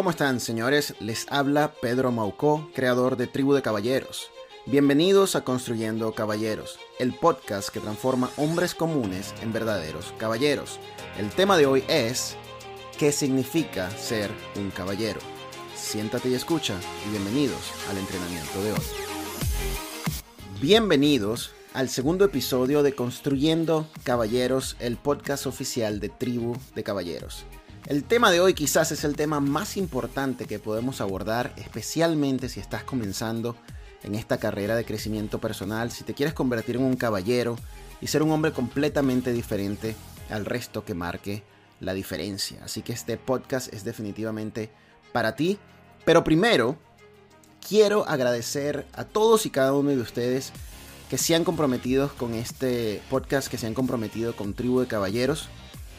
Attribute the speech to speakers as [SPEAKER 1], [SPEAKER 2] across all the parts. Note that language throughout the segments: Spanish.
[SPEAKER 1] ¿Cómo están, señores? Les habla Pedro Maucó, creador de Tribu de Caballeros. Bienvenidos a Construyendo Caballeros, el podcast que transforma hombres comunes en verdaderos caballeros. El tema de hoy es ¿qué significa ser un caballero? Siéntate y escucha y bienvenidos al entrenamiento de hoy. Bienvenidos al segundo episodio de Construyendo Caballeros, el podcast oficial de Tribu de Caballeros. El tema de hoy quizás es el tema más importante que podemos abordar, especialmente si estás comenzando en esta carrera de crecimiento personal, si te quieres convertir en un caballero y ser un hombre completamente diferente al resto que marque la diferencia. Así que este podcast es definitivamente para ti. Pero primero, quiero agradecer a todos y cada uno de ustedes que se han comprometido con este podcast, que se han comprometido con Tribu de Caballeros.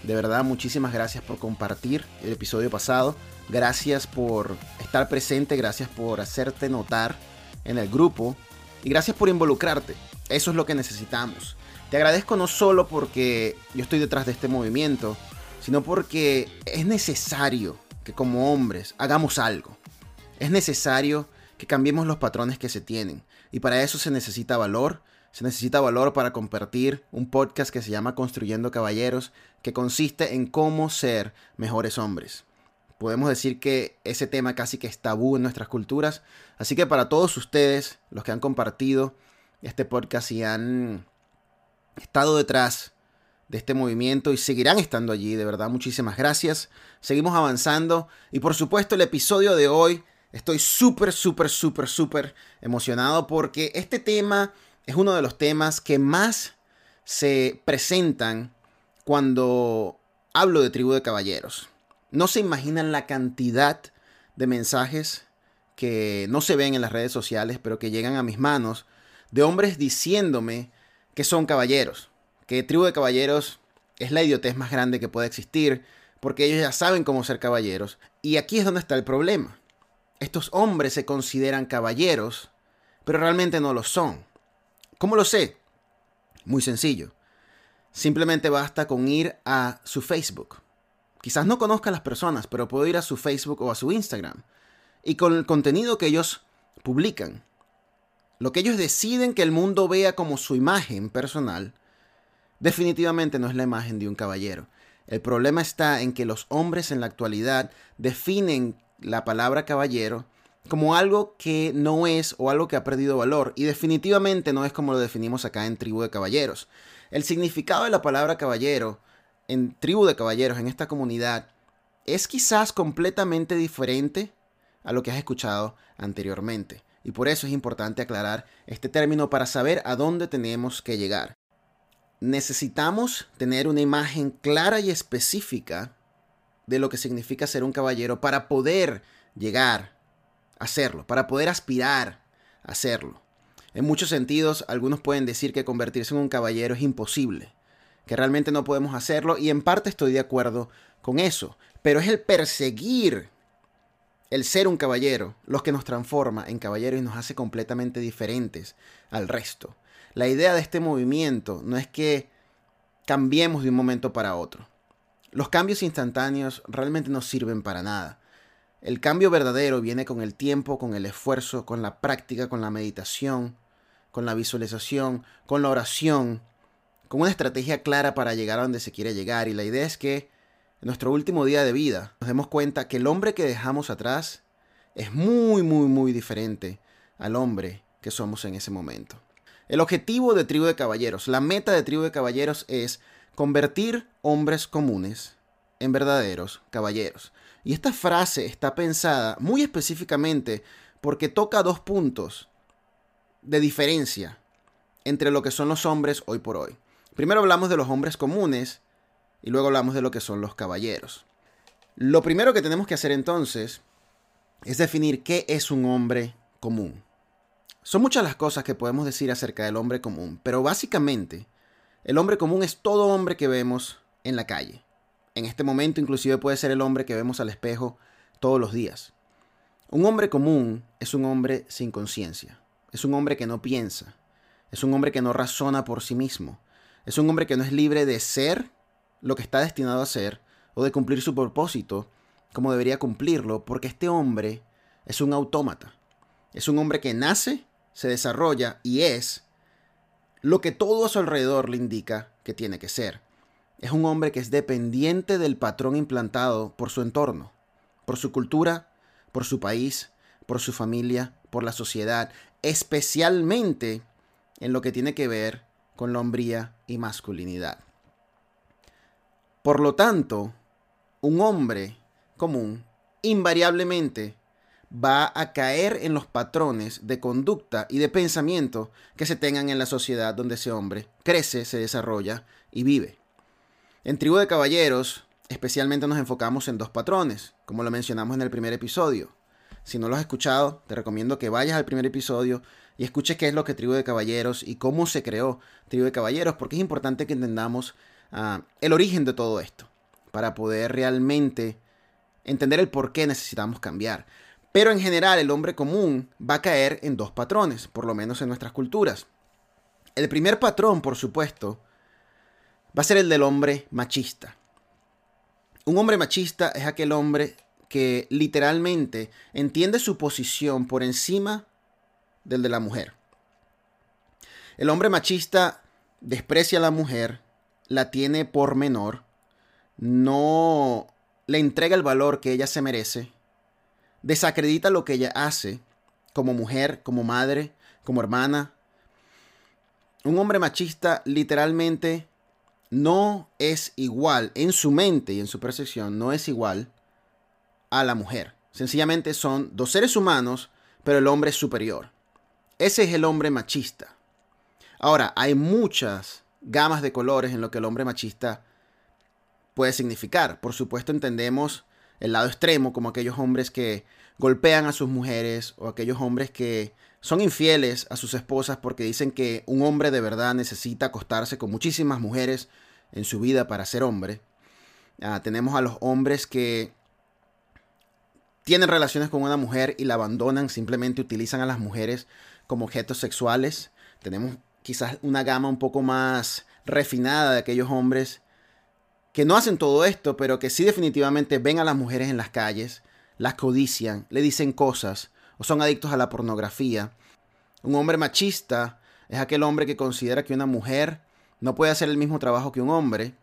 [SPEAKER 1] De verdad, muchísimas gracias por compartir el episodio pasado. Gracias por estar presente, gracias por hacerte notar en el grupo y gracias por involucrarte. Eso es lo que necesitamos. Te agradezco no solo porque yo estoy detrás de este movimiento, sino porque es necesario que como hombres hagamos algo. Es necesario que cambiemos los patrones que se tienen. Y para eso se necesita valor, se necesita valor para compartir un podcast que se llama Construyendo Caballeros, que consiste en cómo ser mejores hombres. Podemos decir que ese tema casi que es tabú en nuestras culturas. Así que para todos ustedes, los que han compartido este podcast y han estado detrás de este movimiento y seguirán estando allí, de verdad, muchísimas gracias. Seguimos avanzando y por supuesto el episodio de hoy estoy súper, súper, súper, súper emocionado porque este tema es uno de los temas que más se presentan cuando hablo de tribu de caballeros. No se imaginan la cantidad de mensajes que no se ven en las redes sociales, pero que llegan a mis manos, de hombres diciéndome que son caballeros, que tribu de caballeros es la idiotez más grande que puede existir, porque ellos ya saben cómo ser caballeros. Y aquí es donde está el problema. Estos hombres se consideran caballeros, pero realmente no lo son. ¿Cómo lo sé? Muy sencillo. Simplemente basta con ir a su Facebook. Quizás no conozca a las personas, pero puedo ir a su Facebook o a su Instagram. Y con el contenido que ellos publican, lo que ellos deciden que el mundo vea como su imagen personal, definitivamente no es la imagen de un caballero. El problema está en que los hombres en la actualidad definen la palabra caballero como algo que no es o algo que ha perdido valor y definitivamente no es como lo definimos acá en Tribu de Caballeros. El significado de la palabra caballero en Tribu de Caballeros, en esta comunidad, es quizás completamente diferente a lo que has escuchado anteriormente. Y por eso es importante aclarar este término para saber a dónde tenemos que llegar. Necesitamos tener una imagen clara y específica de lo que significa ser un caballero para poder llegar hacerlo, para poder aspirar a hacerlo. En muchos sentidos, algunos pueden decir que convertirse en un caballero es imposible, que realmente no podemos hacerlo y en parte estoy de acuerdo con eso, pero es el perseguir el ser un caballero lo que nos transforma en caballero y nos hace completamente diferentes al resto. La idea de este movimiento no es que cambiemos de un momento para otro. Los cambios instantáneos realmente no sirven para nada. El cambio verdadero viene con el tiempo, con el esfuerzo, con la práctica, con la meditación, con la visualización, con la oración, con una estrategia clara para llegar a donde se quiere llegar. Y la idea es que en nuestro último día de vida nos demos cuenta que el hombre que dejamos atrás es muy, muy, muy diferente al hombre que somos en ese momento. El objetivo de Tribu de Caballeros, la meta de Tribu de Caballeros es convertir hombres comunes en verdaderos caballeros. Y esta frase está pensada muy específicamente porque toca dos puntos de diferencia entre lo que son los hombres hoy por hoy. Primero hablamos de los hombres comunes y luego hablamos de lo que son los caballeros. Lo primero que tenemos que hacer entonces es definir qué es un hombre común. Son muchas las cosas que podemos decir acerca del hombre común, pero básicamente el hombre común es todo hombre que vemos en la calle. En este momento inclusive puede ser el hombre que vemos al espejo todos los días. Un hombre común es un hombre sin conciencia. Es un hombre que no piensa. Es un hombre que no razona por sí mismo. Es un hombre que no es libre de ser lo que está destinado a ser o de cumplir su propósito como debería cumplirlo, porque este hombre es un autómata. Es un hombre que nace, se desarrolla y es lo que todo a su alrededor le indica que tiene que ser. Es un hombre que es dependiente del patrón implantado por su entorno, por su cultura, por su país, por su familia, por la sociedad, especialmente en lo que tiene que ver con la hombría y masculinidad. Por lo tanto, un hombre común invariablemente va a caer en los patrones de conducta y de pensamiento que se tengan en la sociedad donde ese hombre crece, se desarrolla y vive. En Tribu de Caballeros, especialmente nos enfocamos en dos patrones, como lo mencionamos en el primer episodio. Si no lo has escuchado, te recomiendo que vayas al primer episodio y escuches qué es lo que Tribu de Caballeros y cómo se creó Tribu de Caballeros, porque es importante que entendamos ah, el origen de todo esto, para poder realmente entender el por qué necesitamos cambiar. Pero en general el hombre común va a caer en dos patrones, por lo menos en nuestras culturas. El primer patrón, por supuesto, va a ser el del hombre machista. Un hombre machista es aquel hombre que literalmente entiende su posición por encima del de la mujer. El hombre machista desprecia a la mujer, la tiene por menor, no le entrega el valor que ella se merece, desacredita lo que ella hace como mujer, como madre, como hermana. Un hombre machista literalmente no es igual en su mente y en su percepción, no es igual a la mujer. Sencillamente son dos seres humanos, pero el hombre es superior. Ese es el hombre machista. Ahora, hay muchas gamas de colores en lo que el hombre machista puede significar. Por supuesto entendemos el lado extremo como aquellos hombres que golpean a sus mujeres o aquellos hombres que son infieles a sus esposas porque dicen que un hombre de verdad necesita acostarse con muchísimas mujeres en su vida para ser hombre. Ah, tenemos a los hombres que tienen relaciones con una mujer y la abandonan, simplemente utilizan a las mujeres como objetos sexuales. Tenemos quizás una gama un poco más refinada de aquellos hombres que no hacen todo esto, pero que sí definitivamente ven a las mujeres en las calles, las codician, le dicen cosas o son adictos a la pornografía. Un hombre machista es aquel hombre que considera que una mujer no puede hacer el mismo trabajo que un hombre,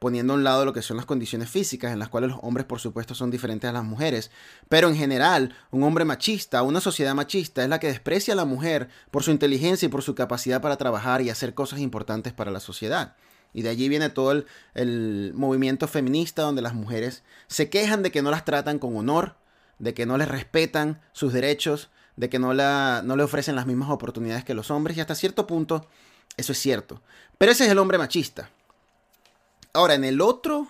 [SPEAKER 1] poniendo a un lado lo que son las condiciones físicas, en las cuales los hombres por supuesto son diferentes a las mujeres. Pero en general, un hombre machista, una sociedad machista, es la que desprecia a la mujer por su inteligencia y por su capacidad para trabajar y hacer cosas importantes para la sociedad. Y de allí viene todo el, movimiento feminista donde las mujeres se quejan de que no las tratan con honor, de que no les respetan sus derechos, de que no, la, no le ofrecen las mismas oportunidades que los hombres. Y hasta cierto punto eso es cierto. Pero ese es el hombre machista. Ahora, en el otro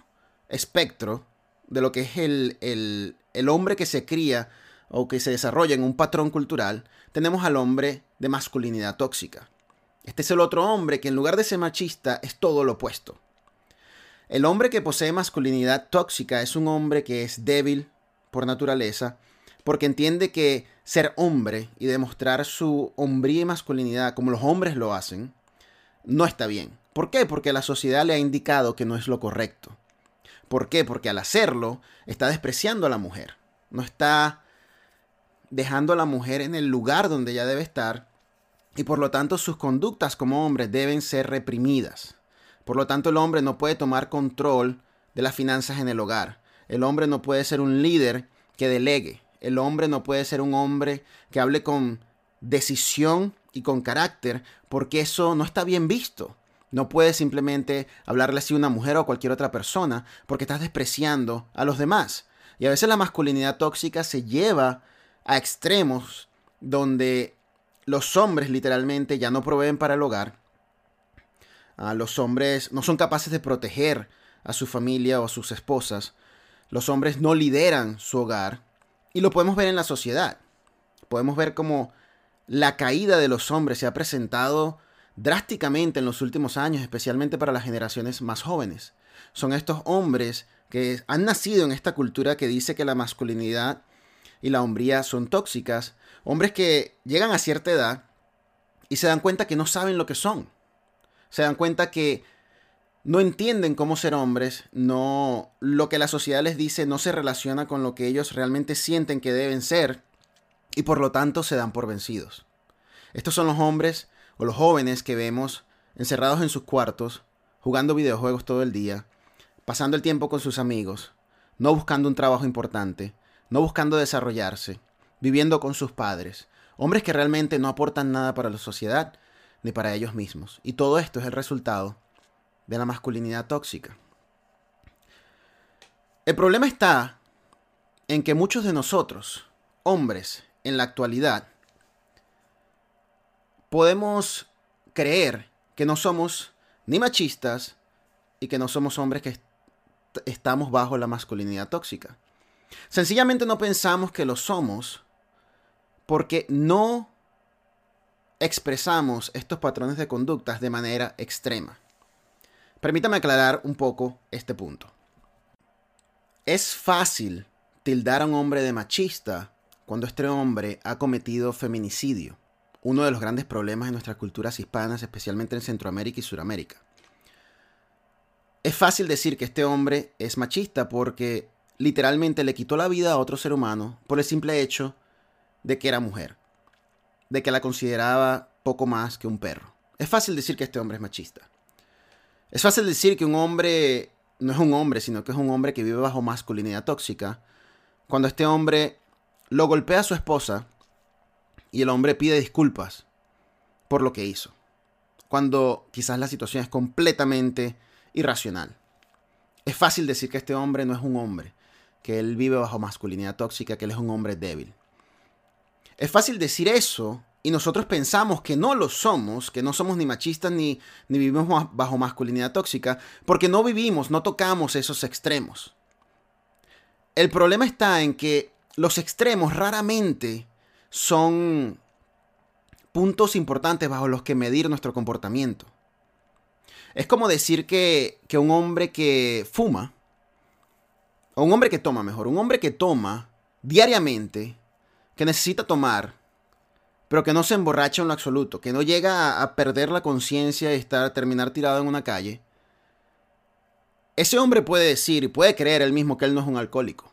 [SPEAKER 1] espectro de lo que es el, el, el hombre que se cría o que se desarrolla en un patrón cultural, tenemos al hombre de masculinidad tóxica. Este es el otro hombre que en lugar de ser machista es todo lo opuesto. El hombre que posee masculinidad tóxica es un hombre que es débil por naturaleza, porque entiende que ser hombre y demostrar su hombría y masculinidad como los hombres lo hacen, no está bien. ¿Por qué? Porque la sociedad le ha indicado que no es lo correcto. ¿Por qué? Porque al hacerlo está despreciando a la mujer. No está dejando a la mujer en el lugar donde ella debe estar y por lo tanto sus conductas como hombre deben ser reprimidas. Por lo tanto el hombre no puede tomar control de las finanzas en el hogar. El hombre no puede ser un líder que delegue. El hombre no puede ser un hombre que hable con decisión y con carácter porque eso no está bien visto. No puedes simplemente hablarle así a una mujer o a cualquier otra persona porque estás despreciando a los demás. Y a veces la masculinidad tóxica se lleva a extremos donde los hombres literalmente ya no proveen para el hogar. Ah, los hombres no son capaces de proteger a su familia o a sus esposas. Los hombres no lideran su hogar. Y lo podemos ver en la sociedad. Podemos ver cómo la caída de los hombres se ha presentado drásticamente en los últimos años, especialmente para las generaciones más jóvenes. Son estos hombres que han nacido en esta cultura que dice que la masculinidad y la hombría son tóxicas, hombres que llegan a cierta edad y se dan cuenta que no saben lo que son. Se dan cuenta que no entienden cómo ser hombres, no lo que la sociedad les dice no se relaciona con lo que ellos realmente sienten que deben ser y por lo tanto se dan por vencidos. Estos son los hombres o los jóvenes que vemos encerrados en sus cuartos, jugando videojuegos todo el día, pasando el tiempo con sus amigos, no buscando un trabajo importante, no buscando desarrollarse, viviendo con sus padres, hombres que realmente no aportan nada para la sociedad ni para ellos mismos. Y todo esto es el resultado de la masculinidad tóxica. El problema está en que muchos de nosotros, hombres, en la actualidad, podemos creer que no somos ni machistas y que no somos hombres que estamos bajo la masculinidad tóxica. Sencillamente no pensamos que lo somos porque no expresamos estos patrones de conductas de manera extrema. Permítame aclarar un poco este punto. Es fácil tildar a un hombre de machista cuando este hombre ha cometido feminicidio, uno de los grandes problemas en nuestras culturas hispanas, especialmente en Centroamérica y Suramérica. Es fácil decir que este hombre es machista porque literalmente le quitó la vida a otro ser humano por el simple hecho de que era mujer, de que la consideraba poco más que un perro. Es fácil decir que este hombre es machista. Es fácil decir que un hombre no es un hombre, sino que es un hombre que vive bajo masculinidad tóxica, cuando este hombre lo golpea a su esposa y el hombre pide disculpas por lo que hizo, cuando quizás la situación es completamente irracional. Es fácil decir que este hombre no es un hombre, que él vive bajo masculinidad tóxica, que él es un hombre débil. Es fácil decir eso y nosotros pensamos que no lo somos, que no somos ni machistas ni, ni vivimos bajo masculinidad tóxica, porque no vivimos, no tocamos esos extremos. El problema está en que los extremos raramente son puntos importantes bajo los que medir nuestro comportamiento. Es como decir que, que un hombre que fuma, o un hombre que toma mejor, un hombre que toma diariamente, que necesita tomar pero que no se emborracha en lo absoluto, que no llega a, perder la conciencia y estar, terminar tirado en una calle, ese hombre puede decir y puede creer él mismo que él no es un alcohólico.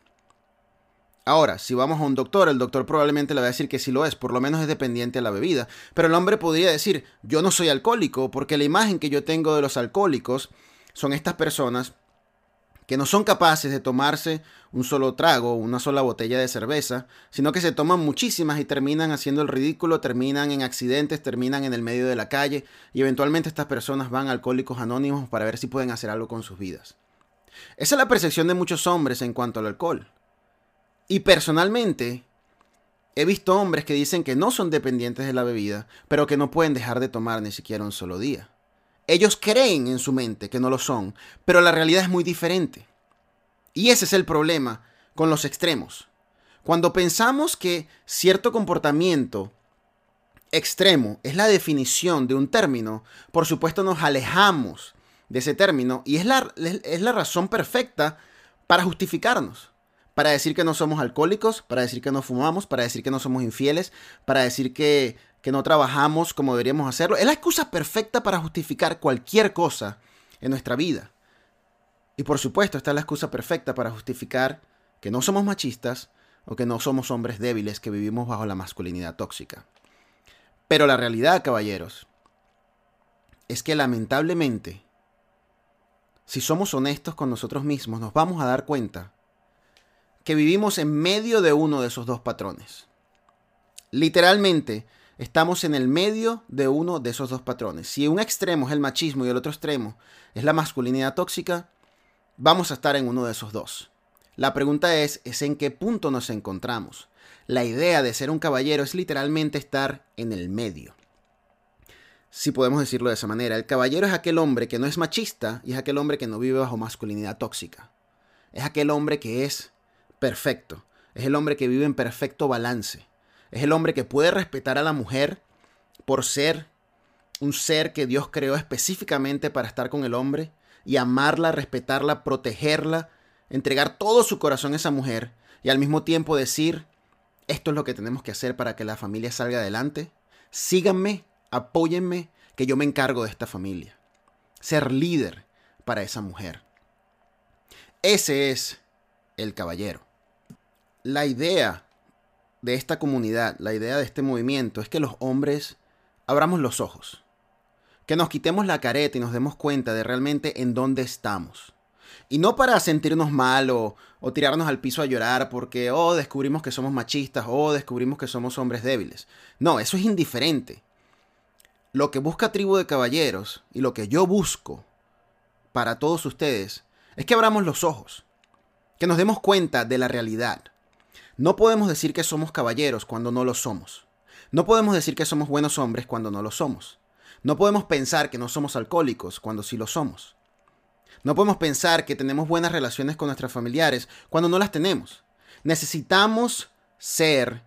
[SPEAKER 1] Ahora, si vamos a un doctor, el doctor probablemente le va a decir que sí lo es, por lo menos es dependiente de la bebida. Pero el hombre podría decir, yo no soy alcohólico, porque la imagen que yo tengo de los alcohólicos son estas personas que no son capaces de tomarse un solo trago, una sola botella de cerveza, sino que se toman muchísimas y terminan haciendo el ridículo, terminan en accidentes, terminan en el medio de la calle y eventualmente estas personas van a alcohólicos anónimos para ver si pueden hacer algo con sus vidas. Esa es la percepción de muchos hombres en cuanto al alcohol. Y personalmente, he visto hombres que dicen que no son dependientes de la bebida, pero que no pueden dejar de tomar ni siquiera un solo día. Ellos creen en su mente que no lo son, pero la realidad es muy diferente. Y ese es el problema con los extremos. Cuando pensamos que cierto comportamiento extremo es la definición de un término, por supuesto nos alejamos de ese término y es la, es la razón perfecta para justificarnos. Para decir que no somos alcohólicos, para decir que no fumamos, para decir que no somos infieles, para decir que que no trabajamos como deberíamos hacerlo. Es la excusa perfecta para justificar cualquier cosa en nuestra vida. Y por supuesto, esta es la excusa perfecta para justificar que no somos machistas o que no somos hombres débiles que vivimos bajo la masculinidad tóxica. Pero la realidad, caballeros, es que lamentablemente, si somos honestos con nosotros mismos, nos vamos a dar cuenta que vivimos en medio de uno de esos dos patrones. Literalmente, estamos en el medio de uno de esos dos patrones. Si un extremo es el machismo y el otro extremo es la masculinidad tóxica, vamos a estar en uno de esos dos. La pregunta es, es en qué punto nos encontramos. La idea de ser un caballero es literalmente estar en el medio. Si podemos decirlo de esa manera, el caballero es aquel hombre que no es machista y es aquel hombre que no vive bajo masculinidad tóxica. Es aquel hombre que es perfecto. Es el hombre que vive en perfecto balance. Es el hombre que puede respetar a la mujer por ser un ser que Dios creó específicamente para estar con el hombre y amarla, respetarla, protegerla, entregar todo su corazón a esa mujer y al mismo tiempo decir, esto es lo que tenemos que hacer para que la familia salga adelante. Síganme, apóyenme, que yo me encargo de esta familia. Ser líder para esa mujer. Ese es el caballero. La idea de esta comunidad, la idea de este movimiento es que los hombres abramos los ojos, que nos quitemos la careta y nos demos cuenta de realmente en dónde estamos. Y no para sentirnos mal o, tirarnos al piso a llorar porque, oh, descubrimos que somos machistas o descubrimos que somos hombres débiles. No, eso es indiferente. Lo que busca Tribu de Caballeros y lo que yo busco para todos ustedes es que abramos los ojos, que nos demos cuenta de la realidad. No podemos decir que somos caballeros cuando no lo somos. No podemos decir que somos buenos hombres cuando no lo somos. No podemos pensar que no somos alcohólicos cuando sí lo somos. No podemos pensar que tenemos buenas relaciones con nuestros familiares cuando no las tenemos. Necesitamos ser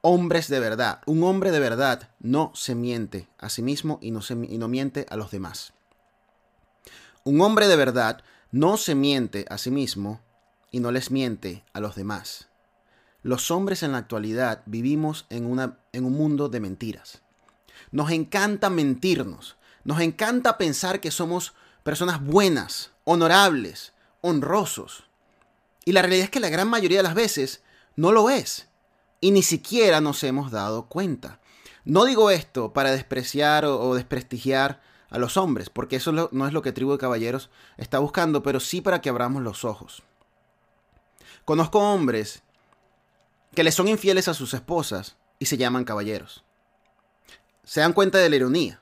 [SPEAKER 1] hombres de verdad. Un hombre de verdad no se miente a sí mismo y no, se, y no miente a los demás. Un hombre de verdad no se miente a sí mismo y no les miente a los demás. Los hombres en la actualidad vivimos en, una, en un mundo de mentiras. Nos encanta mentirnos. Nos encanta pensar que somos personas buenas, honorables, honrosos. Y la realidad es que la gran mayoría de las veces no lo es. Y ni siquiera nos hemos dado cuenta. No digo esto para despreciar o, desprestigiar a los hombres, porque eso no es lo que Tribu de Caballeros está buscando, pero sí para que abramos los ojos. Conozco hombres que le son infieles a sus esposas y se llaman caballeros. Se dan cuenta de la ironía.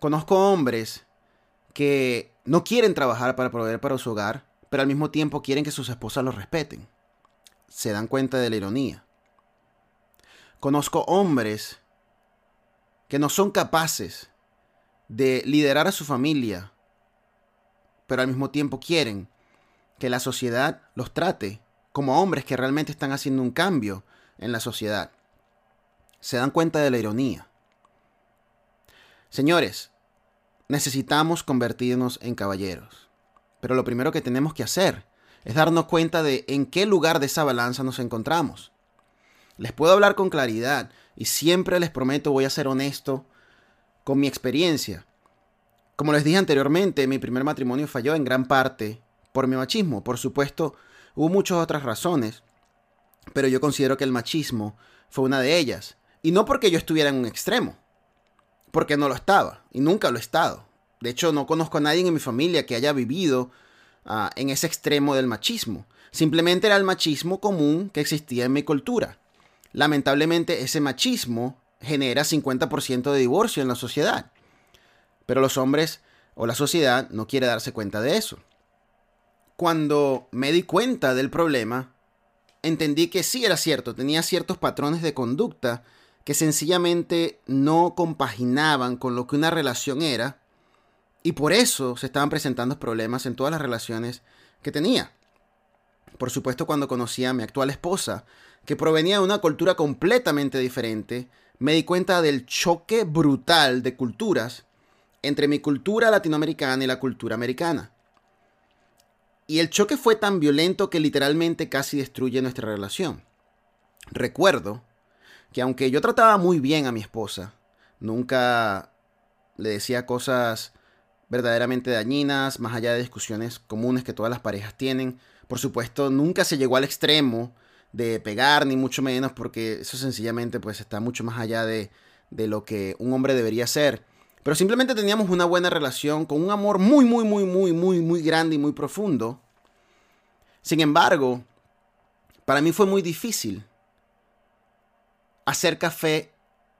[SPEAKER 1] Conozco hombres que no quieren trabajar para proveer para su hogar, pero al mismo tiempo quieren que sus esposas los respeten. Se dan cuenta de la ironía. Conozco hombres que no son capaces de liderar a su familia, pero al mismo tiempo quieren que la sociedad los trate como hombres que realmente están haciendo un cambio en la sociedad. Se dan cuenta de la ironía. Señores, necesitamos convertirnos en caballeros. Pero lo primero que tenemos que hacer es darnos cuenta de en qué lugar de esa balanza nos encontramos. Les puedo hablar con claridad y siempre les prometo voy a ser honesto con mi experiencia. Como les dije anteriormente, mi primer matrimonio falló en gran parte por mi machismo. Por supuesto, hubo muchas otras razones, pero yo considero que el machismo fue una de ellas. Y no porque yo estuviera en un extremo, porque no lo estaba y nunca lo he estado. De hecho, no conozco a nadie en mi familia que haya vivido ah, en ese extremo del machismo. Simplemente era el machismo común que existía en mi cultura. Lamentablemente, ese machismo genera 50% de divorcio en la sociedad. Pero los hombres o la sociedad no quiere darse cuenta de eso. Cuando me di cuenta del problema, entendí que sí era cierto, tenía ciertos patrones de conducta que sencillamente no compaginaban con lo que una relación era y por eso se estaban presentando problemas en todas las relaciones que tenía. Por supuesto, cuando conocí a mi actual esposa, que provenía de una cultura completamente diferente, me di cuenta del choque brutal de culturas entre mi cultura latinoamericana y la cultura americana. Y el choque fue tan violento que literalmente casi destruye nuestra relación. Recuerdo que aunque yo trataba muy bien a mi esposa, nunca le decía cosas verdaderamente dañinas, más allá de discusiones comunes que todas las parejas tienen. Por supuesto, nunca se llegó al extremo de pegar, ni mucho menos, porque eso sencillamente pues está mucho más allá de, de lo que un hombre debería ser. Pero simplemente teníamos una buena relación, con un amor muy, muy, muy, muy, muy, muy grande y muy profundo. Sin embargo, para mí fue muy difícil hacer café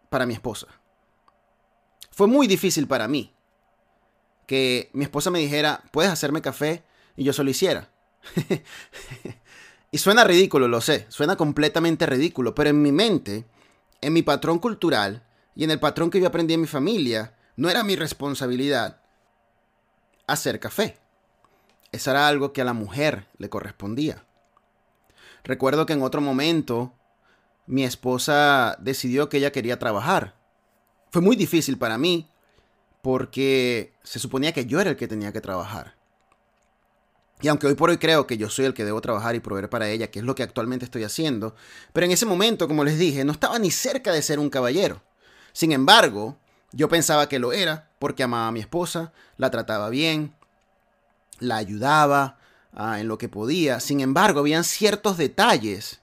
[SPEAKER 1] para mi esposa. Fue muy difícil para mí que mi esposa me dijera, puedes hacerme café y yo solo hiciera. y suena ridículo, lo sé, suena completamente ridículo, pero en mi mente, en mi patrón cultural y en el patrón que yo aprendí en mi familia, no era mi responsabilidad hacer café. Eso era algo que a la mujer le correspondía. Recuerdo que en otro momento mi esposa decidió que ella quería trabajar. Fue muy difícil para mí porque se suponía que yo era el que tenía que trabajar. Y aunque hoy por hoy creo que yo soy el que debo trabajar y proveer para ella, que es lo que actualmente estoy haciendo, pero en ese momento, como les dije, no estaba ni cerca de ser un caballero. Sin embargo, yo pensaba que lo era porque amaba a mi esposa, la trataba bien, la ayudaba ah, en lo que podía. Sin embargo, habían ciertos detalles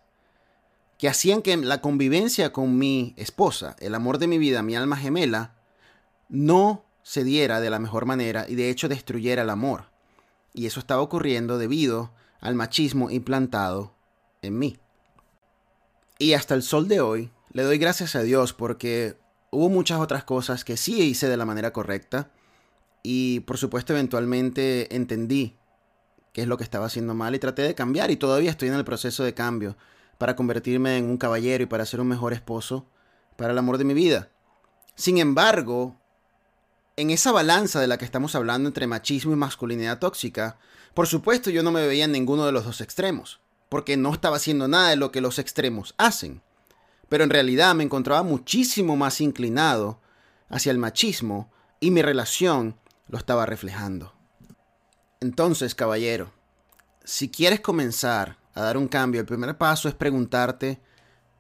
[SPEAKER 1] que hacían que la convivencia con mi esposa, el amor de mi vida, mi alma gemela, no se diera de la mejor manera y de hecho destruyera el amor. Y eso estaba ocurriendo debido al machismo implantado en mí. Y hasta el sol de hoy le doy gracias a Dios porque hubo muchas otras cosas que sí hice de la manera correcta y por supuesto eventualmente entendí qué es lo que estaba haciendo mal y traté de cambiar y todavía estoy en el proceso de cambio para convertirme en un caballero y para ser un mejor esposo para el amor de mi vida. Sin embargo, en esa balanza de la que estamos hablando entre machismo y masculinidad tóxica, por supuesto yo no me veía en ninguno de los dos extremos, porque no estaba haciendo nada de lo que los extremos hacen. Pero en realidad me encontraba muchísimo más inclinado hacia el machismo y mi relación lo estaba reflejando. Entonces, caballero, si quieres comenzar a dar un cambio, el primer paso es preguntarte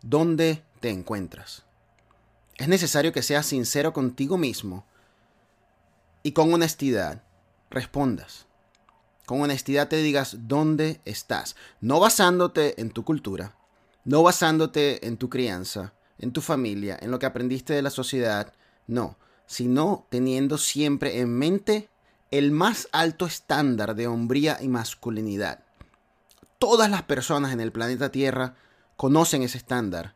[SPEAKER 1] dónde te encuentras. Es necesario que seas sincero contigo mismo y con honestidad respondas. Con honestidad te digas dónde estás, no basándote en tu cultura, no basándote en tu crianza, en tu familia, en lo que aprendiste de la sociedad, no, sino teniendo siempre en mente el más alto estándar de hombría y masculinidad. Todas las personas en el planeta Tierra conocen ese estándar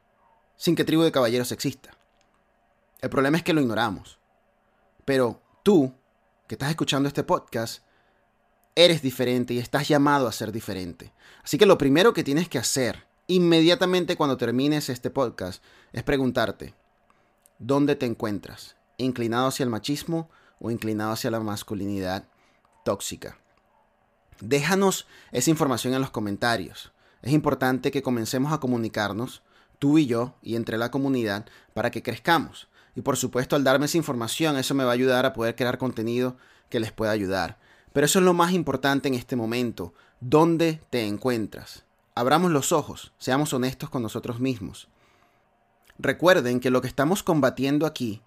[SPEAKER 1] sin que Tribu de Caballeros exista. El problema es que lo ignoramos. Pero tú, que estás escuchando este podcast, eres diferente y estás llamado a ser diferente. Así que lo primero que tienes que hacer inmediatamente cuando termines este podcast es preguntarte, ¿dónde te encuentras? ¿Inclinado hacia el machismo o inclinado hacia la masculinidad tóxica? Déjanos esa información en los comentarios. Es importante que comencemos a comunicarnos, tú y yo, y entre la comunidad, para que crezcamos. Y por supuesto, al darme esa información, eso me va a ayudar a poder crear contenido que les pueda ayudar. Pero eso es lo más importante en este momento. ¿Dónde te encuentras? Abramos los ojos, seamos honestos con nosotros mismos. Recuerden que lo que estamos combatiendo aquí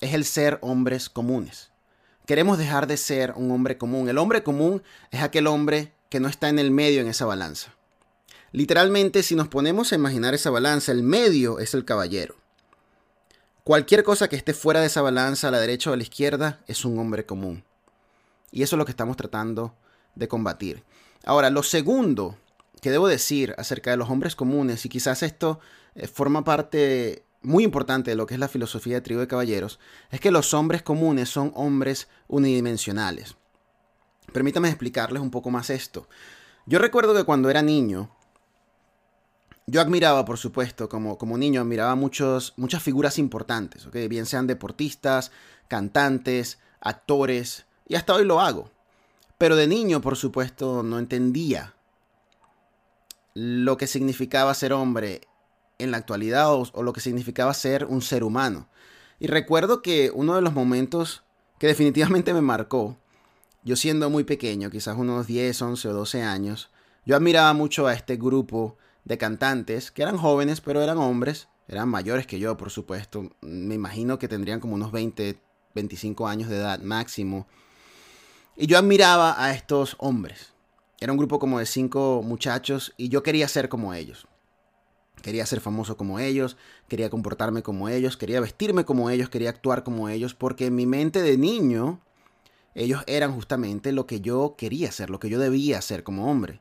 [SPEAKER 1] es el ser hombres comunes. Queremos dejar de ser un hombre común. El hombre común es aquel hombre que no está en el medio en esa balanza. Literalmente, si nos ponemos a imaginar esa balanza, el medio es el caballero. Cualquier cosa que esté fuera de esa balanza, a la derecha o a la izquierda, es un hombre común. Y eso es lo que estamos tratando de combatir. Ahora, lo segundo que debo decir acerca de los hombres comunes, y quizás esto eh, forma parte muy importante de lo que es la filosofía de tribu de caballeros es que los hombres comunes son hombres unidimensionales. Permítame explicarles un poco más esto. Yo recuerdo que cuando era niño, yo admiraba, por supuesto, como, como niño, admiraba muchos, muchas figuras importantes, bien sean deportistas, cantantes, actores, y hasta hoy lo hago. Pero de niño, por supuesto, no entendía lo que significaba ser hombre en la actualidad o, lo que significaba ser un ser humano. Y recuerdo que uno de los momentos que definitivamente me marcó, yo siendo muy pequeño, quizás unos 10, 11 o 12 años, yo admiraba mucho a este grupo de cantantes que eran jóvenes, pero eran hombres, eran mayores que yo, por supuesto. Me imagino que tendrían como unos 20, 25 años de edad máximo. Y yo admiraba a estos hombres. Era un grupo como de cinco muchachos y yo quería ser como ellos. Quería ser famoso como ellos, quería comportarme como ellos, quería vestirme como ellos, quería actuar como ellos, porque en mi mente de niño ellos eran justamente lo que yo quería ser, lo que yo debía ser como hombre.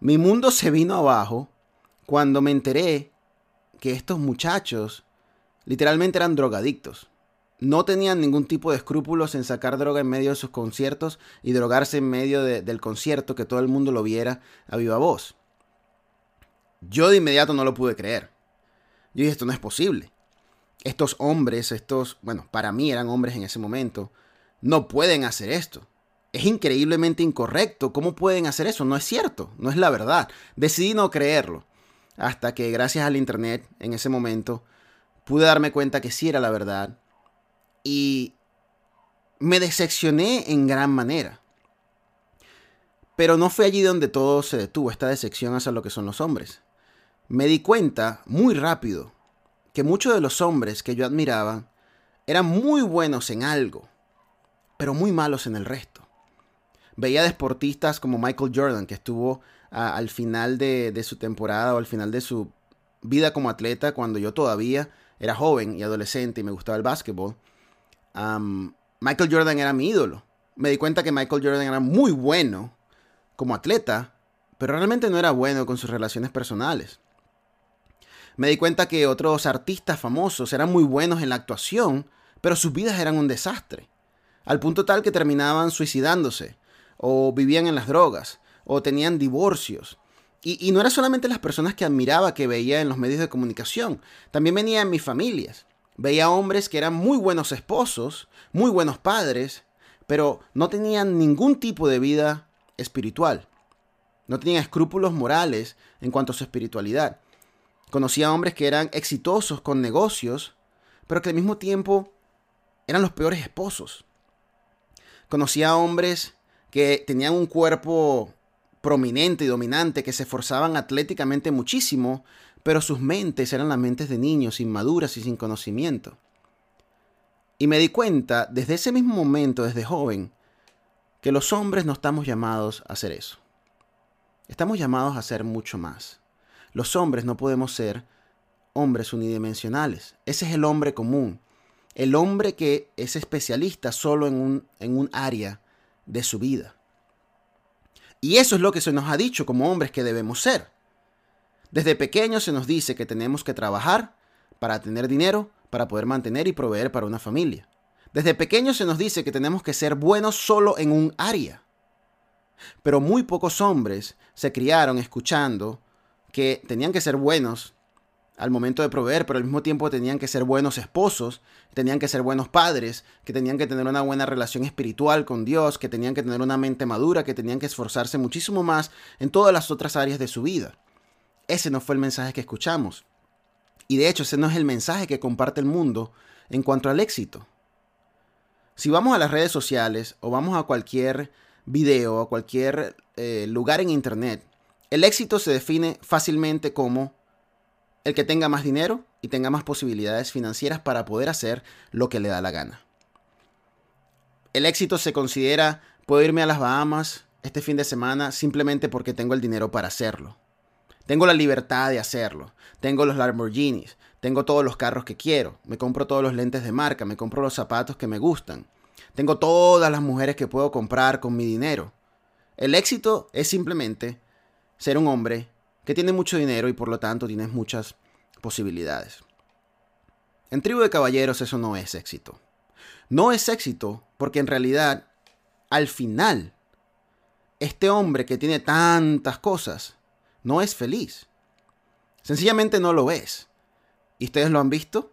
[SPEAKER 1] Mi mundo se vino abajo cuando me enteré que estos muchachos literalmente eran drogadictos. No tenían ningún tipo de escrúpulos en sacar droga en medio de sus conciertos y drogarse en medio del concierto, que todo el mundo lo viera a viva voz. Yo de inmediato no lo pude creer. Yo dije, esto no es posible. Estos hombres, estos, bueno, para mí eran hombres en ese momento, no pueden hacer esto. Es increíblemente incorrecto. ¿Cómo pueden hacer eso? No es cierto, no es la verdad. Decidí no creerlo. Hasta que gracias al Internet, en ese momento, pude darme cuenta que sí era la verdad. Y me decepcioné en gran manera. Pero no fue allí donde todo se detuvo, esta decepción hacia lo que son los hombres me di cuenta muy rápido que muchos de los hombres que yo admiraba eran muy buenos en algo, pero muy malos en el resto. Veía deportistas como Michael Jordan, que estuvo al final de, su temporada o al final de su vida como atleta, cuando yo todavía era joven y adolescente y me gustaba el básquetbol. Michael Jordan era mi ídolo. Me di cuenta que Michael Jordan era muy bueno como atleta, pero realmente no era bueno con sus relaciones personales. Me di cuenta que otros artistas famosos eran muy buenos en la actuación, pero sus vidas eran un desastre, al punto tal que terminaban suicidándose, o vivían en las drogas, o tenían divorcios. Y, no era solamente las personas que admiraba que veía en los medios de comunicación, también venía en mis familias. Veía hombres que eran muy buenos esposos, muy buenos padres, pero no tenían ningún tipo de vida espiritual. No tenían escrúpulos morales en cuanto a su espiritualidad. Conocía hombres que eran exitosos con negocios, pero que al mismo tiempo eran los peores esposos. Conocía hombres que tenían un cuerpo prominente y dominante, que se esforzaban atléticamente muchísimo, pero sus mentes eran las mentes de niños inmaduras y sin conocimiento. Y me di cuenta desde ese mismo momento, desde joven, que los hombres no estamos llamados a hacer eso. Estamos llamados a hacer mucho más. Los hombres no podemos ser hombres unidimensionales. Ese es el hombre común. El hombre que es especialista solo en un, en un área de su vida. Y eso es lo que se nos ha dicho como hombres que debemos ser. Desde pequeños se nos dice que tenemos que trabajar para tener dinero, para poder mantener y proveer para una familia. Desde pequeños se nos dice que tenemos que ser buenos solo en un área. Pero muy pocos hombres se criaron escuchando que tenían que ser buenos al momento de proveer, pero al mismo tiempo tenían que ser buenos esposos, tenían que ser buenos padres, que tenían que tener una buena relación espiritual con Dios, que tenían que tener una mente madura, que tenían que esforzarse muchísimo más en todas las otras áreas de su vida. Ese no fue el mensaje que escuchamos. Y de hecho, ese no es el mensaje que comparte el mundo en cuanto al éxito. Si vamos a las redes sociales o vamos a cualquier video, a cualquier eh, lugar en Internet, el éxito se define fácilmente como el que tenga más dinero y tenga más posibilidades financieras para poder hacer lo que le da la gana. El éxito se considera, puedo irme a las Bahamas este fin de semana simplemente porque tengo el dinero para hacerlo. Tengo la libertad de hacerlo. Tengo los Lamborghinis. Tengo todos los carros que quiero. Me compro todos los lentes de marca. Me compro los zapatos que me gustan. Tengo todas las mujeres que puedo comprar con mi dinero. El éxito es simplemente ser un hombre que tiene mucho dinero y por lo tanto tienes muchas posibilidades. En Tribu de Caballeros eso no es éxito. No es éxito porque en realidad, al final, este hombre que tiene tantas cosas no es feliz. Sencillamente no lo es. ¿Y ustedes lo han visto?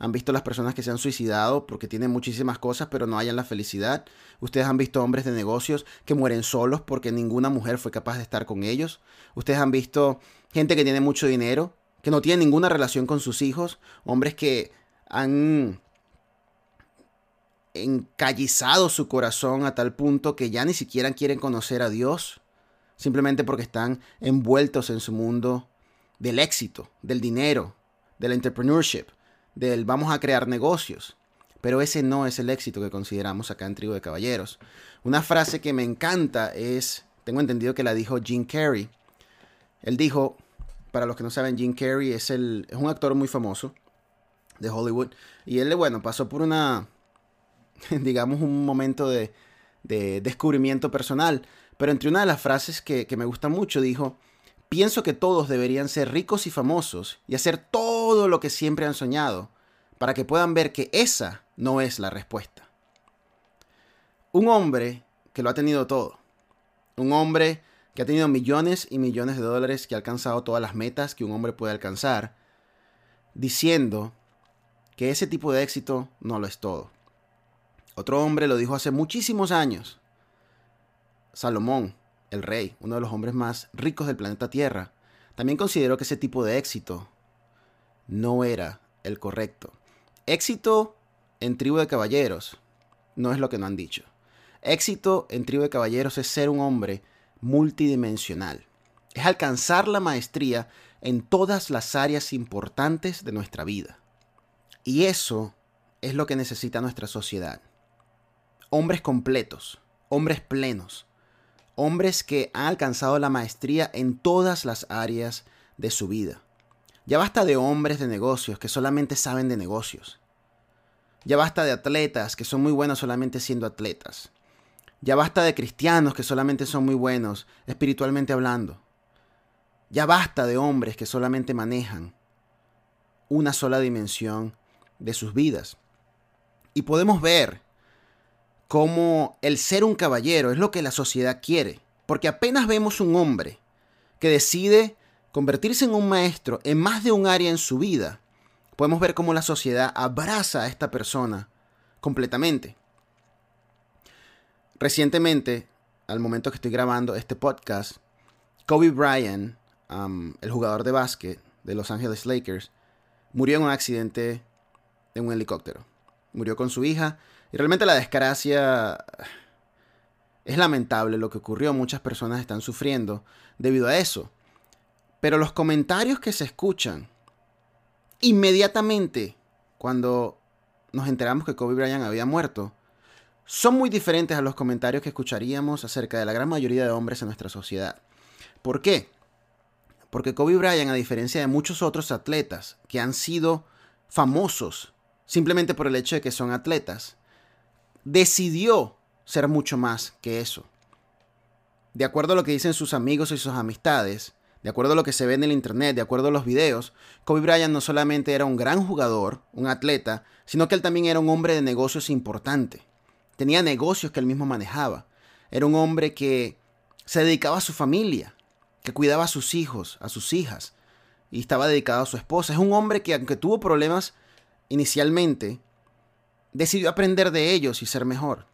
[SPEAKER 1] han visto las personas que se han suicidado porque tienen muchísimas cosas pero no hayan la felicidad. Ustedes han visto hombres de negocios que mueren solos porque ninguna mujer fue capaz de estar con ellos. Ustedes han visto gente que tiene mucho dinero, que no tiene ninguna relación con sus hijos. Hombres que han encallizado su corazón a tal punto que ya ni siquiera quieren conocer a Dios. Simplemente porque están envueltos en su mundo del éxito, del dinero, del entrepreneurship del vamos a crear negocios. Pero ese no es el éxito que consideramos acá en Tribu de Caballeros. Una frase que me encanta es, tengo entendido que la dijo Jim Carrey. Él dijo, para los que no saben, Jim Carrey es, el, es un actor muy famoso de Hollywood. Y él, bueno, pasó por una, digamos, un momento de, de descubrimiento personal. Pero entre una de las frases que, me gusta mucho, dijo, Pienso que todos deberían ser ricos y famosos y hacer todo lo que siempre han soñado para que puedan ver que esa no es la respuesta. Un hombre que lo ha tenido todo. Un hombre que ha tenido millones y millones de dólares, que ha alcanzado todas las metas que un hombre puede alcanzar, diciendo que ese tipo de éxito no lo es todo. Otro hombre lo dijo hace muchísimos años. Salomón, el rey, uno de los hombres más ricos del planeta Tierra, también consideró que ese tipo de éxito no era el correcto. Éxito en tribu de caballeros no es lo que no han dicho. Éxito en tribu de caballeros es ser un hombre multidimensional. Es alcanzar la maestría en todas las áreas importantes de nuestra vida. Y eso es lo que necesita nuestra sociedad. Hombres completos, hombres plenos, hombres que han alcanzado la maestría en todas las áreas de su vida. Ya basta de hombres de negocios que solamente saben de negocios. Ya basta de atletas que son muy buenos solamente siendo atletas. Ya basta de cristianos que solamente son muy buenos espiritualmente hablando. Ya basta de hombres que solamente manejan una sola dimensión de sus vidas. Y podemos ver cómo el ser un caballero es lo que la sociedad quiere. Porque apenas vemos un hombre que decide convertirse en un maestro en más de un área en su vida, podemos ver cómo la sociedad abraza a esta persona completamente. Recientemente, al momento que estoy grabando este podcast, Kobe Bryant, el jugador de básquet de Los Angeles Lakers, murió en un accidente de un helicóptero. Murió con su hija y realmente la desgracia es lamentable lo que ocurrió. Muchas personas están sufriendo debido a eso. Pero los comentarios que se escuchan inmediatamente cuando nos enteramos que Kobe Bryant había muerto son muy diferentes a los comentarios que escucharíamos acerca de la gran mayoría de hombres en nuestra sociedad. ¿Por qué? Porque Kobe Bryant, a diferencia de muchos otros atletas que han sido famosos simplemente por el hecho de que son atletas, decidió ser mucho más que eso. De acuerdo a lo que dicen sus amigos y sus amistades, de acuerdo a lo que se ve en el internet, de acuerdo a los videos, Kobe Bryant no solamente era un gran jugador, un atleta, sino que él también era un hombre de negocios importante. Tenía negocios que él mismo manejaba. Era un hombre que se dedicaba a su familia, que cuidaba a sus hijos, a sus hijas, y estaba dedicado a su esposa. Es un hombre que, aunque tuvo problemas inicialmente, decidió aprender de ellos y ser mejor.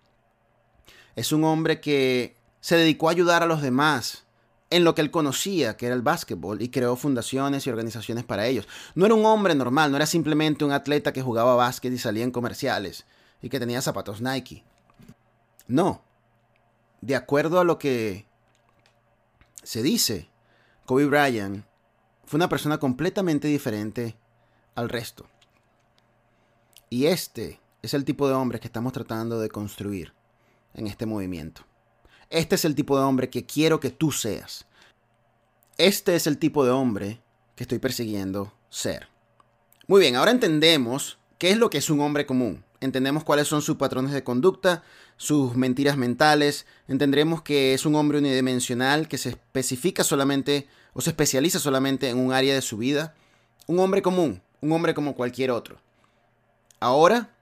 [SPEAKER 1] Es un hombre que se dedicó a ayudar a los demás en lo que él conocía, que era el básquetbol, y creó fundaciones y organizaciones para ellos. No era un hombre normal, no era simplemente un atleta que jugaba básquet y salía en comerciales y que tenía zapatos Nike. No. De acuerdo a lo que se dice, Kobe Bryant fue una persona completamente diferente al resto. Y este es el tipo de hombre que estamos tratando de construir en este movimiento. Este es el tipo de hombre que quiero que tú seas. Este es el tipo de hombre que estoy persiguiendo ser. Muy bien, ahora entendemos qué es lo que es un hombre común entendemos cuáles son sus patrones de conducta, sus mentiras mentales, entendremos que es un hombre unidimensional que se especifica solamente o se especializa solamente en un área de su vida, un hombre común, un hombre como cualquier otro. Ahora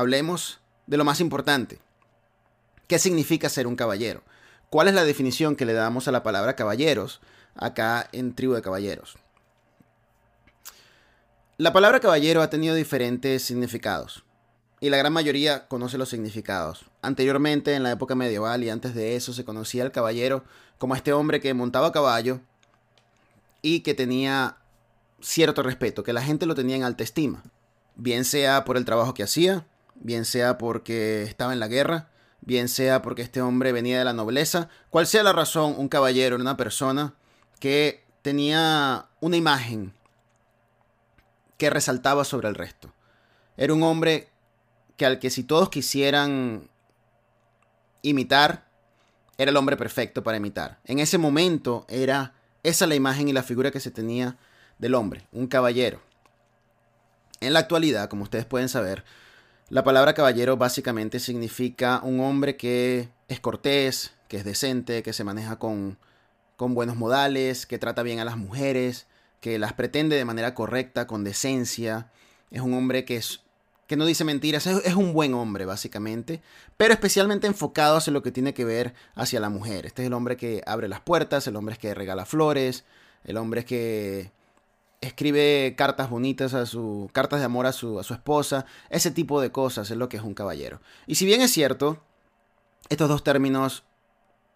[SPEAKER 1] hablemos de lo más importante. ¿Qué significa ser un caballero? ¿Cuál es la definición que le damos a la palabra caballeros acá en Tribu de Caballeros? La palabra caballero ha tenido diferentes significados y la gran mayoría conoce los significados. Anteriormente, en la época medieval y antes de eso, se conocía al caballero como este hombre que montaba a caballo y que tenía cierto respeto, que la gente lo tenía en alta estima, bien sea por el trabajo que hacía, bien sea porque estaba en la guerra, bien sea porque este hombre venía de la nobleza, cual sea la razón, un caballero era una persona que tenía una imagen que resaltaba sobre el resto. Era un hombre que al que si todos quisieran imitar, era el hombre perfecto para imitar. En ese momento era esa la imagen y la figura que se tenía del hombre, un caballero. En la actualidad, como ustedes pueden saber, la palabra caballero básicamente significa un hombre que es cortés, que es decente, que se maneja con, con buenos modales, que trata bien a las mujeres, que las pretende de manera correcta, con decencia. Es un hombre que, es, que no dice mentiras, es, un buen hombre básicamente, pero especialmente enfocado hacia lo que tiene que ver hacia la mujer. Este es el hombre que abre las puertas, el hombre que regala flores, el hombre que escribe cartas bonitas a su cartas de amor a su, a su esposa, ese tipo de cosas es lo que es un caballero. Y si bien es cierto, estos dos términos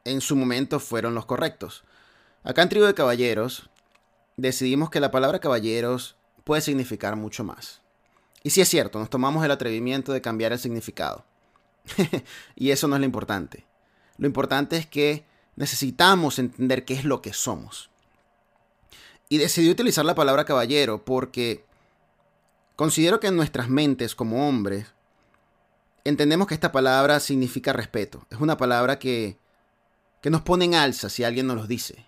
[SPEAKER 1] en su momento fueron los correctos. Acá en Tribu de Caballeros decidimos que la palabra caballeros puede significar mucho más. Y si es cierto, nos tomamos el atrevimiento de cambiar el significado. y eso no es lo importante. Lo importante es que necesitamos entender qué es lo que somos. Y decidí utilizar la palabra caballero porque considero que en nuestras mentes como hombres entendemos que esta palabra significa respeto. Es una palabra que, que nos pone en alza si alguien nos los dice.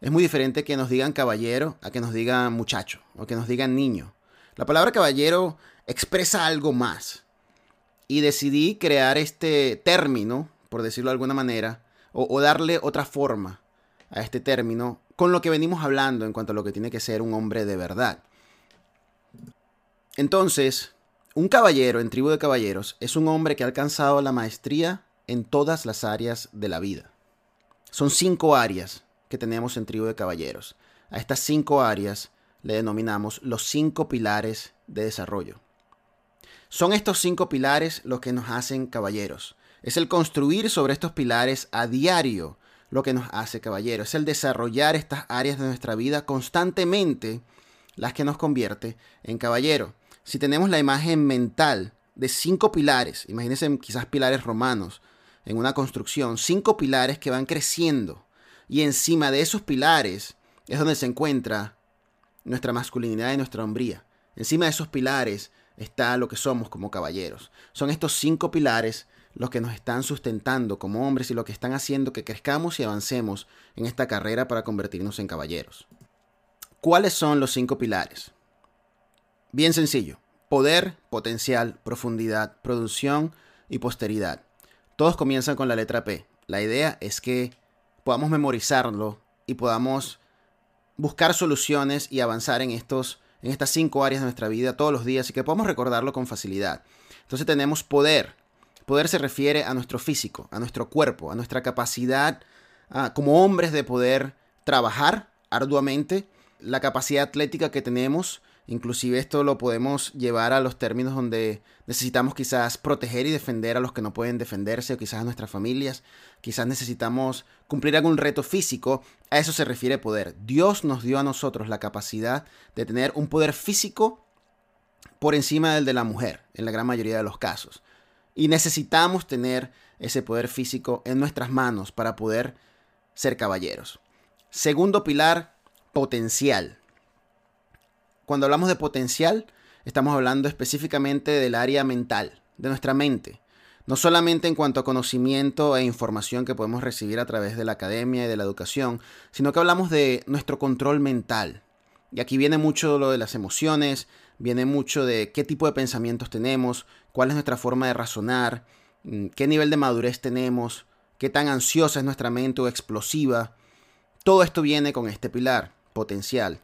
[SPEAKER 1] Es muy diferente que nos digan caballero a que nos digan muchacho o que nos digan niño. La palabra caballero expresa algo más. Y decidí crear este término, por decirlo de alguna manera, o darle otra forma a este término con lo que venimos hablando en cuanto a lo que tiene que ser un hombre de verdad. Entonces, un caballero en tribu de caballeros es un hombre que ha alcanzado la maestría en todas las áreas de la vida. Son cinco áreas que tenemos en tribu de caballeros. A estas cinco áreas le denominamos los cinco pilares de desarrollo. Son estos cinco pilares los que nos hacen caballeros. Es el construir sobre estos pilares a diario lo que nos hace caballeros. Es el desarrollar estas áreas de nuestra vida constantemente las que nos convierte en caballero si tenemos la imagen mental de cinco pilares, imagínense quizás pilares romanos en una construcción, cinco pilares que van creciendo y encima de esos pilares es donde se encuentra nuestra masculinidad y nuestra hombría. Encima de esos pilares está lo que somos como caballeros. Son estos cinco pilares los que nos están sustentando como hombres y lo que están haciendo que crezcamos y avancemos en esta carrera para convertirnos en caballeros. ¿Cuáles son los cinco pilares? Bien sencillo. Poder, potencial, profundidad, producción y posteridad. Todos comienzan con la letra P. La idea es que podamos memorizarlo y podamos buscar soluciones y avanzar en, estos, en estas cinco áreas de nuestra vida todos los días y que podamos recordarlo con facilidad. Entonces tenemos poder. Poder se refiere a nuestro físico, a nuestro cuerpo, a nuestra capacidad como hombres de poder trabajar arduamente, la capacidad atlética que tenemos Inclusive esto lo podemos llevar a los términos donde necesitamos quizás proteger y defender a los que no pueden defenderse o quizás a nuestras familias. Quizás necesitamos cumplir algún reto físico. A eso se refiere poder. Dios nos dio a nosotros la capacidad de tener un poder físico por encima del de la mujer, en la gran mayoría de los casos. Y necesitamos tener ese poder físico en nuestras manos para poder ser caballeros. Segundo pilar, potencial. Cuando hablamos de potencial, estamos hablando específicamente del área mental, de nuestra mente. No solamente en cuanto a conocimiento e información que podemos recibir a través de la academia y de la educación, sino que hablamos de nuestro control mental. Y aquí viene mucho lo de las emociones, viene mucho de qué tipo de pensamientos tenemos, cuál es nuestra forma de razonar, mm, qué nivel de madurez tenemos, qué tan ansiosa es nuestra mente o explosiva. Todo esto viene con este pilar, potencial.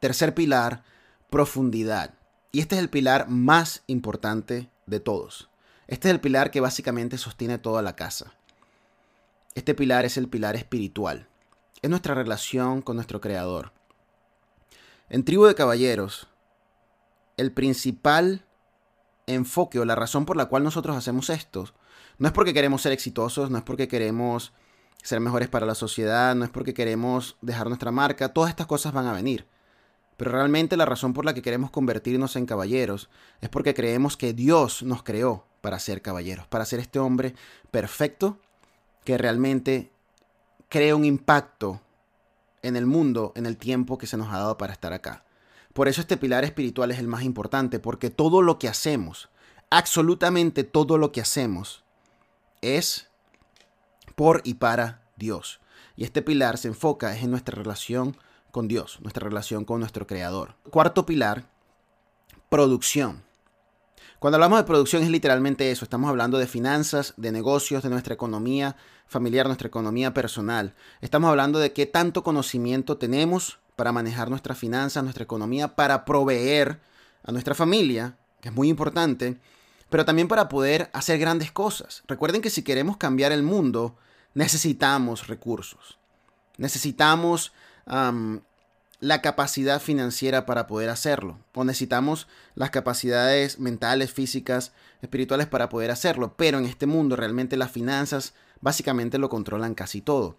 [SPEAKER 1] Tercer pilar, profundidad. Y este es el pilar más importante de todos. Este es el pilar que básicamente sostiene toda la casa. Este pilar es el pilar espiritual. Es nuestra relación con nuestro Creador. En Tribu de Caballeros, el principal enfoque o la razón por la cual nosotros hacemos esto no es porque queremos ser exitosos, no es porque queremos ser mejores para la sociedad, no es porque queremos dejar nuestra marca, todas estas cosas van a venir. Pero realmente la razón por la que queremos convertirnos en caballeros es porque creemos que Dios nos creó para ser caballeros, para ser este hombre perfecto que realmente crea un impacto en el mundo, en el tiempo que se nos ha dado para estar acá. Por eso este pilar espiritual es el más importante, porque todo lo que hacemos, absolutamente todo lo que hacemos, es por y para Dios. Y este pilar se enfoca en nuestra relación con Dios, nuestra relación con nuestro Creador. Cuarto pilar, producción. Cuando hablamos de producción es literalmente eso, estamos hablando de finanzas, de negocios, de nuestra economía familiar, nuestra economía personal. Estamos hablando de qué tanto conocimiento tenemos para manejar nuestra finanzas, nuestra economía, para proveer a nuestra familia, que es muy importante, pero también para poder hacer grandes cosas. Recuerden que si queremos cambiar el mundo, necesitamos recursos. Necesitamos la capacidad financiera para poder hacerlo. O necesitamos las capacidades mentales, físicas, espirituales para poder hacerlo. Pero en este mundo realmente las finanzas básicamente lo controlan casi todo.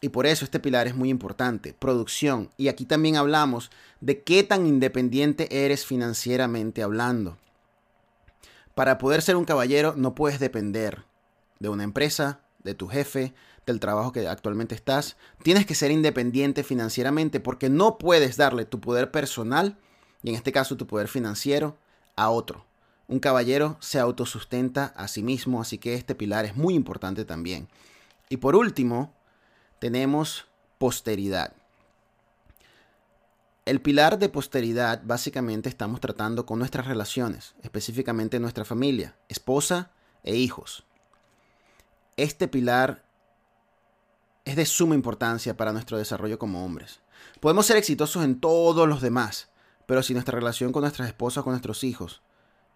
[SPEAKER 1] Y por eso este pilar es muy importante, producción. Y aquí también hablamos de qué tan independiente eres financieramente hablando. Para poder ser un caballero no puedes depender de una empresa, de tu jefe, del trabajo que actualmente estás. Tienes que ser independiente financieramente porque no puedes darle tu poder personal, y en este caso tu poder financiero, a otro. Un caballero se autosustenta a sí mismo, así que este pilar es muy importante también. Y por último, tenemos posteridad. El pilar de posteridad básicamente estamos tratando con nuestras relaciones, específicamente nuestra familia, esposa e hijos. Este pilar es de suma importancia para nuestro desarrollo como hombres. Podemos ser exitosos en todos los demás, pero si nuestra relación con nuestras esposas con nuestros hijos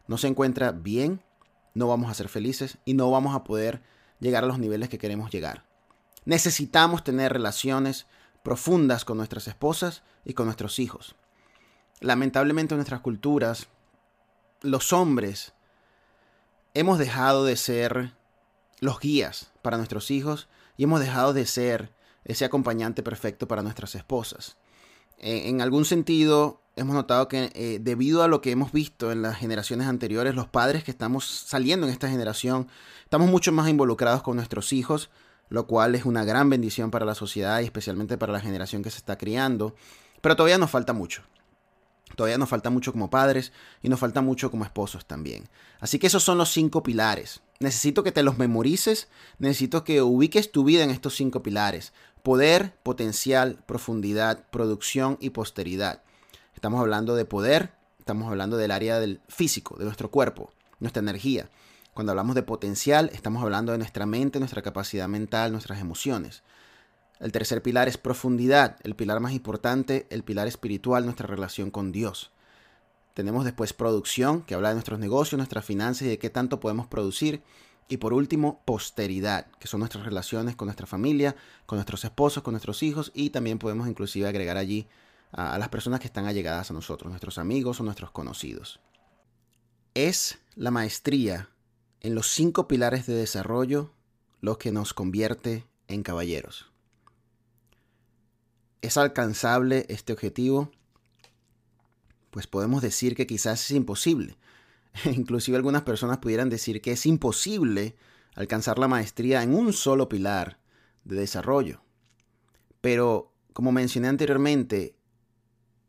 [SPEAKER 1] no se encuentra bien, no vamos a ser felices y no vamos a poder llegar a los niveles que queremos llegar. Necesitamos tener relaciones profundas con nuestras esposas y con nuestros hijos. Lamentablemente en nuestras culturas, los hombres hemos dejado de ser los guías para nuestros hijos y hemos dejado de ser ese acompañante perfecto para nuestras esposas. En, algún sentido, hemos notado que eh, debido a lo que hemos visto en las generaciones anteriores, los padres que estamos saliendo en esta generación, estamos mucho más involucrados con nuestros hijos, lo cual es una gran bendición para la sociedad y especialmente para la generación que se está criando. Pero todavía nos falta mucho. Todavía nos falta mucho como padres y nos falta mucho como esposos también. Así que esos son los cinco pilares. Necesito que te los memorices, necesito que ubiques tu vida en estos cinco pilares. Poder, potencial, profundidad, producción y posteridad. Estamos hablando de poder, estamos hablando del área del físico, de nuestro cuerpo, nuestra energía. Cuando hablamos de potencial, estamos hablando de nuestra mente, nuestra capacidad mental, nuestras emociones. El tercer pilar es profundidad, el pilar más importante, el pilar espiritual, nuestra relación con Dios. Tenemos después producción, que habla de nuestros negocios, nuestras finanzas y de qué tanto podemos producir. Y por último, posteridad, que son nuestras relaciones con nuestra familia, con nuestros esposos, con nuestros hijos y también podemos inclusive agregar allí a, las personas que están allegadas a nosotros, nuestros amigos o nuestros conocidos. Es la maestría en los cinco pilares de desarrollo lo que nos convierte en caballeros. ¿Es alcanzable este objetivo? Pues podemos decir que quizás es imposible. Inclusive algunas personas pudieran decir que es imposible alcanzar la maestría en un solo pilar de desarrollo. Pero, como mencioné anteriormente,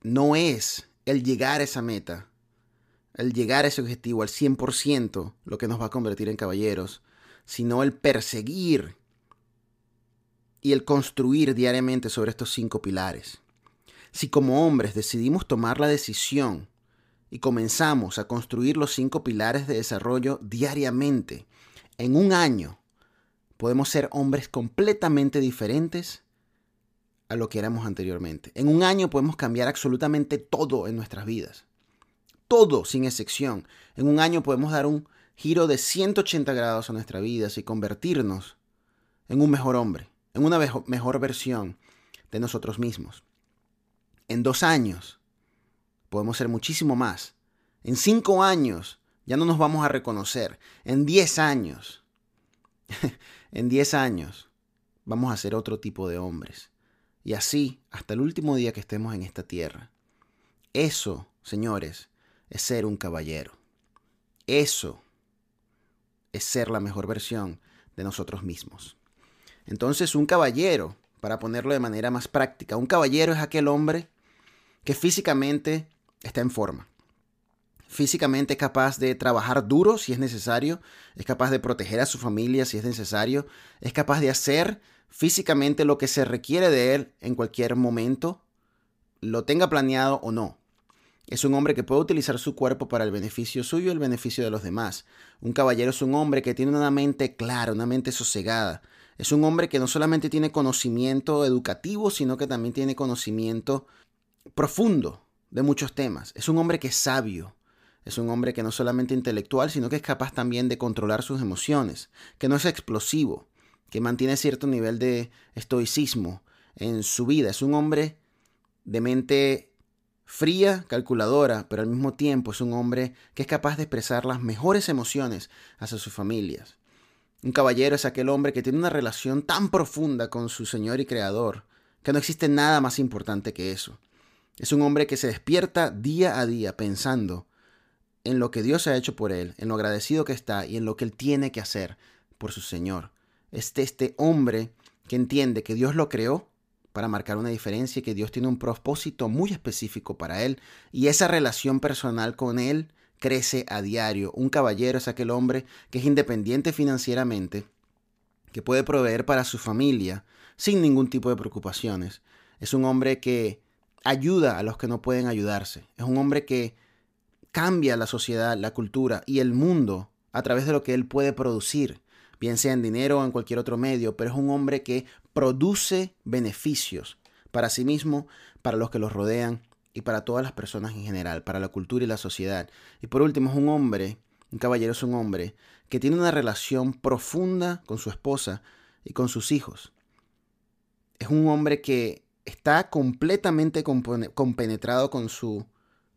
[SPEAKER 1] no es el llegar a esa meta, el llegar a ese objetivo al 100% lo que nos va a convertir en caballeros, sino el perseguir y el construir diariamente sobre estos cinco pilares. Si como hombres decidimos tomar la decisión y comenzamos a construir los cinco pilares de desarrollo diariamente, en un año podemos ser hombres completamente diferentes a lo que éramos anteriormente. En un año podemos cambiar absolutamente todo en nuestras vidas. Todo, sin excepción. En un año podemos dar un giro de 180 grados a nuestra vida y convertirnos en un mejor hombre en una mejor versión de nosotros mismos. En dos años podemos ser muchísimo más. En cinco años ya no nos vamos a reconocer. En diez años, en diez años vamos a ser otro tipo de hombres. Y así hasta el último día que estemos en esta tierra. Eso, señores, es ser un caballero. Eso es ser la mejor versión de nosotros mismos. Entonces un caballero, para ponerlo de manera más práctica, un caballero es aquel hombre que físicamente está en forma. Físicamente es capaz de trabajar duro si es necesario, es capaz de proteger a su familia si es necesario, es capaz de hacer físicamente lo que se requiere de él en cualquier momento, lo tenga planeado o no. Es un hombre que puede utilizar su cuerpo para el beneficio suyo y el beneficio de los demás. Un caballero es un hombre que tiene una mente clara, una mente sosegada, es un hombre que no solamente tiene conocimiento educativo, sino que también tiene conocimiento profundo de muchos temas. Es un hombre que es sabio. Es un hombre que no solamente intelectual, sino que es capaz también de controlar sus emociones, que no es explosivo, que mantiene cierto nivel de estoicismo en su vida. Es un hombre de mente fría, calculadora, pero al mismo tiempo es un hombre que es capaz de expresar las mejores emociones hacia sus familias. Un caballero es aquel hombre que tiene una relación tan profunda con su Señor y Creador que no existe nada más importante que eso. Es un hombre que se despierta día a día pensando en lo que Dios ha hecho por él, en lo agradecido que está y en lo que él tiene que hacer por su Señor. Este, este hombre que entiende que Dios lo creó para marcar una diferencia y que Dios tiene un propósito muy específico para él y esa relación personal con él crece a diario. Un caballero es aquel hombre que es independiente financieramente, que puede proveer para su familia sin ningún tipo de preocupaciones. Es un hombre que ayuda a los que no pueden ayudarse. Es un hombre que cambia la sociedad, la cultura y el mundo a través de lo que él puede producir, bien sea en dinero o en cualquier otro medio, pero es un hombre que produce beneficios para sí mismo, para los que los rodean y para todas las personas en general, para la cultura y la sociedad. Y por último, es un hombre, un caballero es un hombre que tiene una relación profunda con su esposa y con sus hijos. Es un hombre que está completamente compenetrado con su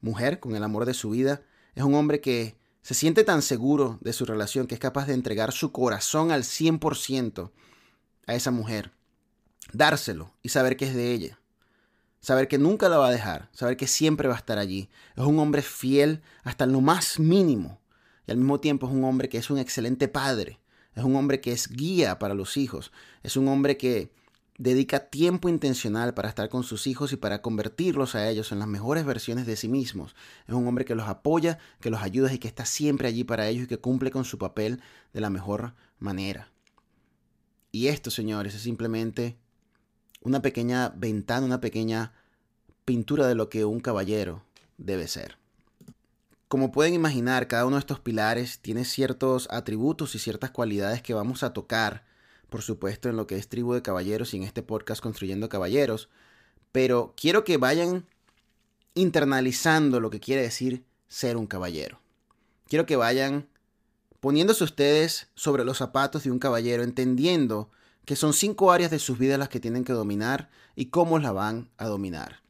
[SPEAKER 1] mujer, con el amor de su vida. Es un hombre que se siente tan seguro de su relación que es capaz de entregar su corazón al 100% a esa mujer. Dárselo y saber que es de ella saber que nunca la va a dejar, saber que siempre va a estar allí. Es un hombre fiel hasta lo más mínimo y al mismo tiempo es un hombre que es un excelente padre, es un hombre que es guía para los hijos, es un hombre que dedica tiempo intencional para estar con sus hijos y para convertirlos a ellos en las mejores versiones de sí mismos. Es un hombre que los apoya, que los ayuda y que está siempre allí para ellos y que cumple con su papel de la mejor manera. Y esto, señores, es simplemente una pequeña ventana, una pequeña pintura de lo que un caballero debe ser. Como pueden imaginar, cada uno de estos pilares tiene ciertos atributos y ciertas cualidades que vamos a tocar, por supuesto, en lo que es tribu de caballeros y en este podcast Construyendo Caballeros, pero quiero que vayan internalizando lo que quiere decir ser un caballero. Quiero que vayan poniéndose ustedes sobre los zapatos de un caballero, entendiendo que son cinco áreas de sus vidas las que tienen que dominar y cómo la van a dominar.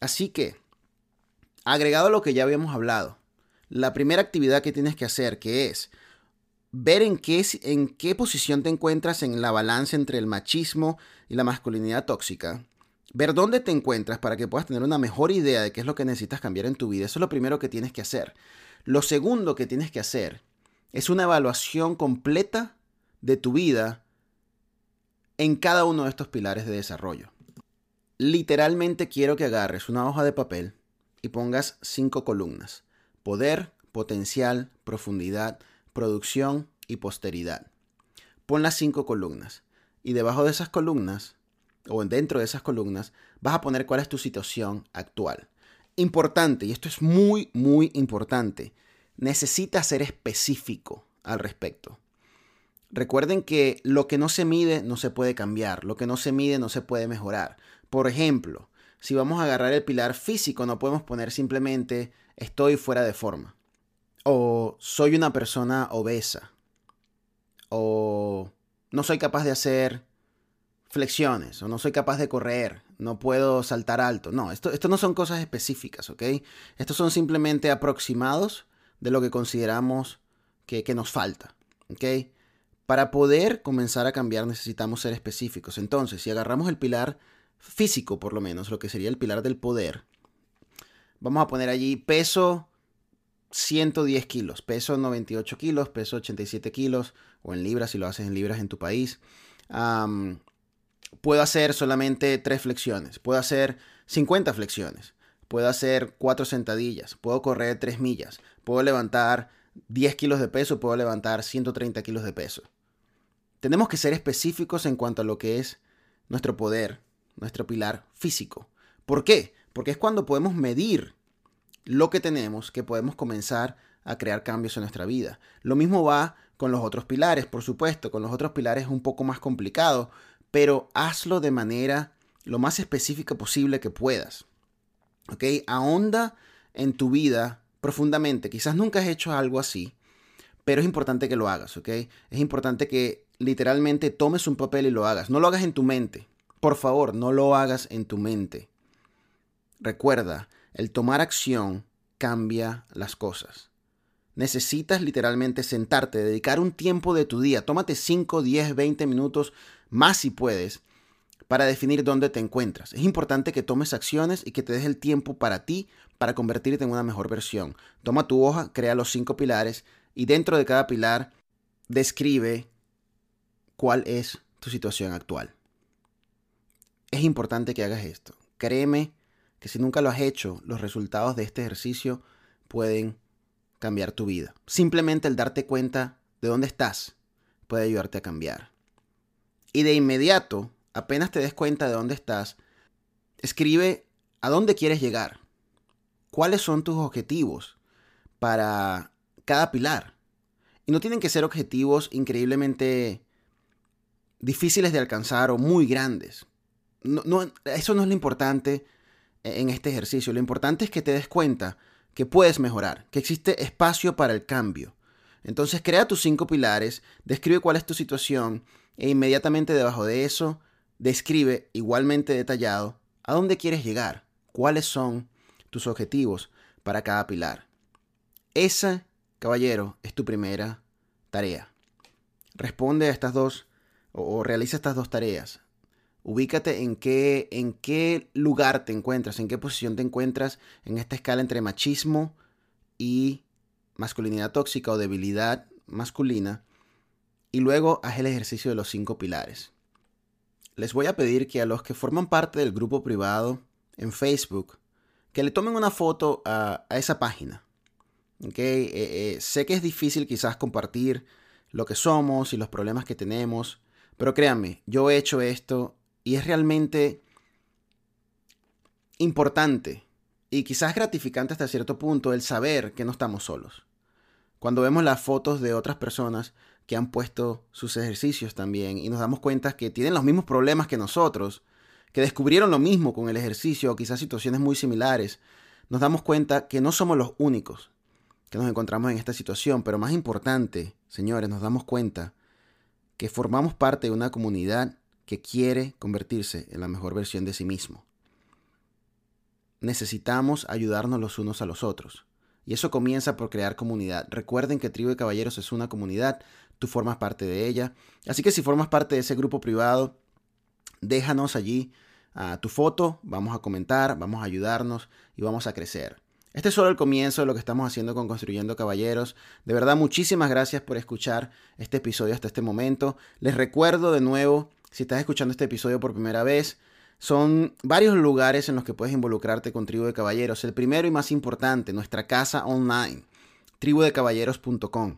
[SPEAKER 1] Así que, agregado a lo que ya habíamos hablado, la primera actividad que tienes que hacer, que es ver en qué, en qué posición te encuentras en la balanza entre el machismo y la masculinidad tóxica, ver dónde te encuentras para que puedas tener una mejor idea de qué es lo que necesitas cambiar en tu vida. Eso es lo primero que tienes que hacer. Lo segundo que tienes que hacer es una evaluación completa de tu vida en cada uno de estos pilares de desarrollo. Literalmente quiero que agarres una hoja de papel y pongas cinco columnas. Poder, potencial, profundidad, producción y posteridad. Pon las cinco columnas. Y debajo de esas columnas, o dentro de esas columnas, vas a poner cuál es tu situación actual. Importante, y esto es muy, muy importante, necesitas ser específico al respecto. Recuerden que lo que no se mide no se puede cambiar, lo que no se mide no se puede mejorar. Por ejemplo, si vamos a agarrar el pilar físico, no podemos poner simplemente estoy fuera de forma. O soy una persona obesa. O no soy capaz de hacer flexiones. O no soy capaz de correr. No puedo saltar alto. No, esto, no son cosas específicas, ¿ok? Estos son simplemente aproximados de lo que consideramos que, que nos falta, ¿ok? Para poder comenzar a cambiar necesitamos ser específicos. Entonces, si agarramos el pilar físico, por lo menos, lo que sería el pilar del poder, vamos a poner allí peso 110 kilos, peso 98 kilos, peso 87 kilos, o en libras si lo haces en libras en tu país. puedo hacer solamente 3 flexiones, puedo hacer 50 flexiones, puedo hacer 4 sentadillas, puedo correr 3 millas, puedo levantar 10 kilos de peso, puedo levantar 130 kilos de peso. Tenemos que ser específicos en cuanto a lo que es nuestro poder, nuestro pilar físico. ¿Por qué? Porque es cuando podemos medir lo que tenemos que podemos comenzar a crear cambios en nuestra vida. Lo mismo va con los otros pilares, por supuesto. Con los otros pilares es un poco más complicado, pero hazlo de manera lo más específica posible que puedas. ¿Ok? Ahonda en tu vida profundamente. Quizás nunca has hecho algo así, pero es importante que lo hagas, ¿ok? Es importante que literalmente tomes un papel y lo hagas. No lo hagas en tu mente. Por favor, no lo hagas en tu mente. Recuerda, el tomar acción cambia las cosas. Necesitas literalmente sentarte, dedicar un tiempo de tu día. Tómate 5, 10, 20 minutos más si puedes para definir dónde te encuentras. Es importante que tomes acciones y que te des el tiempo para ti para convertirte en una mejor versión. Toma tu hoja, crea los cinco pilares y dentro de cada pilar describe cuál es tu situación actual. Es importante que hagas esto. Créeme que si nunca lo has hecho, los resultados de este ejercicio pueden cambiar tu vida. Simplemente el darte cuenta de dónde estás puede ayudarte a cambiar. Y de inmediato, apenas te des cuenta de dónde estás, escribe a dónde quieres llegar. ¿Cuáles son tus objetivos para cada pilar? Y no tienen que ser objetivos increíblemente difíciles de alcanzar o muy grandes. No, eso no es lo importante en este ejercicio. Lo importante es que te des cuenta que puedes mejorar, que existe espacio para el cambio. Entonces crea tus cinco pilares, describe cuál es tu situación e inmediatamente debajo de eso describe igualmente detallado a dónde quieres llegar, cuáles son tus objetivos para cada pilar. Esa, caballero, es tu primera tarea. Responde a estas dos o, realiza estas dos tareas. Ubícate en qué, en qué lugar te encuentras, en qué posición te encuentras en esta escala entre machismo y masculinidad tóxica o debilidad masculina. Y luego haz el ejercicio de los cinco pilares. Les voy a pedir que a los que forman parte del grupo privado en Facebook, que le tomen una foto a, esa página. ¿Okay? Eh, eh, sé que es difícil quizás compartir lo que somos y los problemas que tenemos, pero créanme, yo he hecho esto y es realmente importante y quizás gratificante hasta cierto punto el saber que no estamos solos. Cuando vemos las fotos de otras personas que han puesto sus ejercicios también y nos damos cuenta que tienen los mismos problemas que nosotros, que descubrieron lo mismo con el ejercicio o quizás situaciones muy similares, nos damos cuenta que no somos los únicos que nos encontramos en esta situación, pero más importante, señores, nos damos cuenta que formamos parte de una comunidad que quiere convertirse en la mejor versión de sí mismo. Necesitamos ayudarnos los unos a los otros. Y eso comienza por crear comunidad. Recuerden que Tribu de Caballeros es una comunidad, tú formas parte de ella. Así que si formas parte de ese grupo privado, déjanos allí ah, tu foto, vamos a comentar, vamos a ayudarnos y vamos a crecer. Este es solo el comienzo de lo que estamos haciendo con Construyendo Caballeros. De verdad, muchísimas gracias por escuchar este episodio hasta este momento. Les recuerdo de nuevo si estás escuchando este episodio por primera vez, son varios lugares en los que puedes involucrarte con Tribu de Caballeros. El primero y más importante, nuestra casa online, tribudecaballeros.com.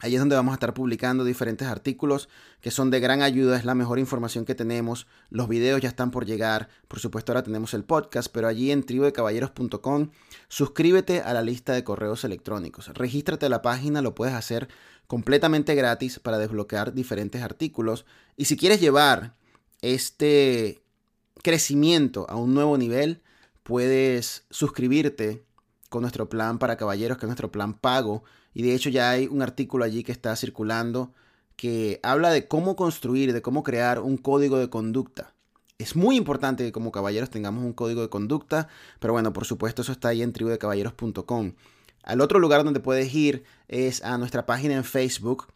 [SPEAKER 1] Ahí es donde vamos a estar publicando diferentes artículos que son de gran ayuda, es la mejor información que tenemos. Los videos ya están por llegar, por supuesto ahora tenemos el podcast, pero allí en tribudecaballeros.com suscríbete a la lista de correos electrónicos. Regístrate a la página, lo puedes hacer completamente gratis para desbloquear diferentes artículos. Y si quieres llevar este crecimiento a un nuevo nivel, puedes suscribirte con nuestro plan para caballeros, que es nuestro plan pago. Y de hecho ya hay un artículo allí que está circulando que habla de cómo construir, de cómo crear un código de conducta. Es muy importante que como caballeros tengamos un código de conducta, pero bueno, por supuesto eso está ahí en tribudecaballeros.com. Al otro lugar donde puedes ir es a nuestra página en Facebook.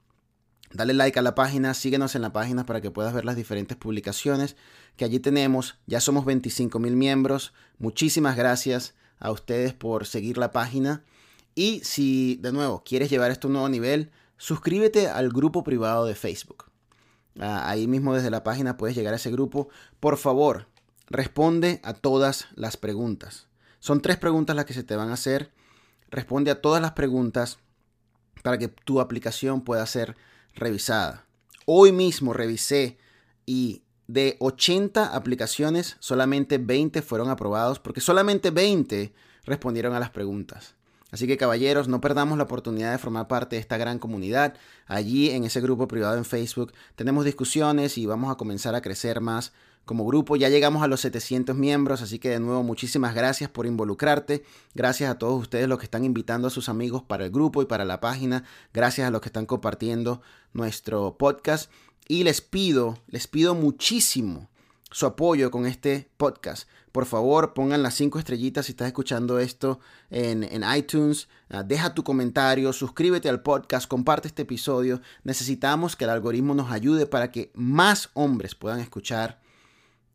[SPEAKER 1] Dale like a la página, síguenos en la página para que puedas ver las diferentes publicaciones que allí tenemos. Ya somos 25 mil miembros. Muchísimas gracias a ustedes por seguir la página. Y si de nuevo quieres llevar esto a un nuevo nivel, suscríbete al grupo privado de Facebook. Ah, ahí mismo desde la página puedes llegar a ese grupo. Por favor, responde a todas las preguntas. Son tres preguntas las que se te van a hacer responde a todas las preguntas para que tu aplicación pueda ser revisada. Hoy mismo revisé y de 80 aplicaciones, solamente 20 fueron aprobados porque solamente 20 respondieron a las preguntas. Así que caballeros, no perdamos la oportunidad de formar parte de esta gran comunidad. Allí en ese grupo privado en Facebook tenemos discusiones y vamos a comenzar a crecer más como grupo. Ya llegamos a los 700 miembros, así que de nuevo muchísimas gracias por involucrarte. Gracias a todos ustedes los que están invitando a sus amigos para el grupo y para la página. Gracias a los que están compartiendo nuestro podcast. Y les pido, les pido muchísimo su apoyo con este podcast. Por favor, pongan las cinco estrellitas si estás escuchando esto en, iTunes. Ah, deja tu comentario, suscríbete al podcast, comparte este episodio. Necesitamos que el algoritmo nos ayude para que más hombres puedan escuchar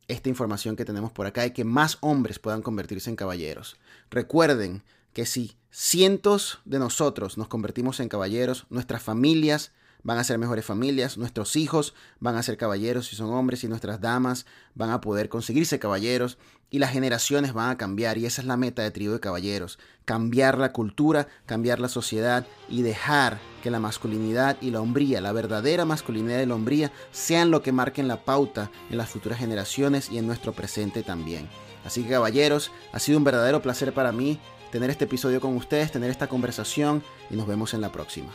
[SPEAKER 1] esta información que tenemos por acá y que más hombres puedan convertirse en caballeros. Recuerden que si cientos de nosotros nos convertimos en caballeros, nuestras familias van a ser mejores familias, nuestros hijos van a ser caballeros si son hombres y nuestras damas van a poder conseguirse caballeros y las generaciones van a cambiar y esa es la meta de Trío de Caballeros, cambiar la cultura, cambiar la sociedad y dejar que la masculinidad y la hombría, la verdadera masculinidad y la hombría sean lo que marquen la pauta en las futuras generaciones y en nuestro presente también. Así que caballeros, ha sido un verdadero placer para mí tener este episodio con ustedes, tener esta conversación y nos vemos en la próxima.